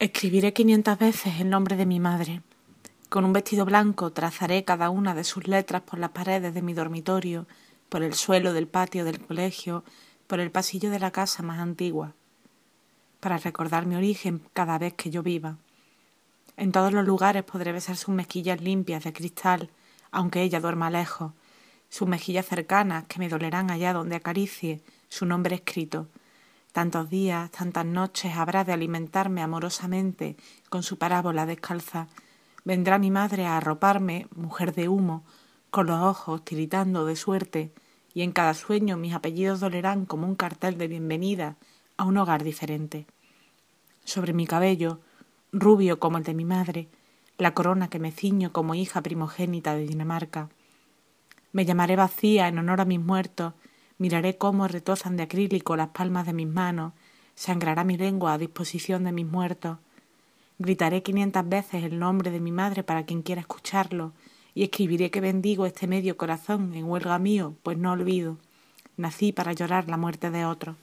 Escribiré quinientas veces el nombre de mi madre. Con un vestido blanco trazaré cada una de sus letras por las paredes de mi dormitorio, por el suelo del patio del colegio, por el pasillo de la casa más antigua, para recordar mi origen cada vez que yo viva. En todos los lugares podré besar sus mejillas limpias de cristal, aunque ella duerma lejos, sus mejillas cercanas que me dolerán allá donde acaricie su nombre escrito, Tantos días, tantas noches habrá de alimentarme amorosamente con su parábola descalza. Vendrá mi madre a arroparme, mujer de humo, con los ojos tiritando de suerte, y en cada sueño mis apellidos dolerán como un cartel de bienvenida a un hogar diferente. Sobre mi cabello, rubio como el de mi madre, la corona que me ciño como hija primogénita de Dinamarca. Me llamaré vacía en honor a mis muertos Miraré cómo retozan de acrílico las palmas de mis manos, sangrará mi lengua a disposición de mis muertos. Gritaré quinientas veces el nombre de mi madre para quien quiera escucharlo, y escribiré que bendigo este medio corazón en huelga mío, pues no olvido. Nací para llorar la muerte de otro.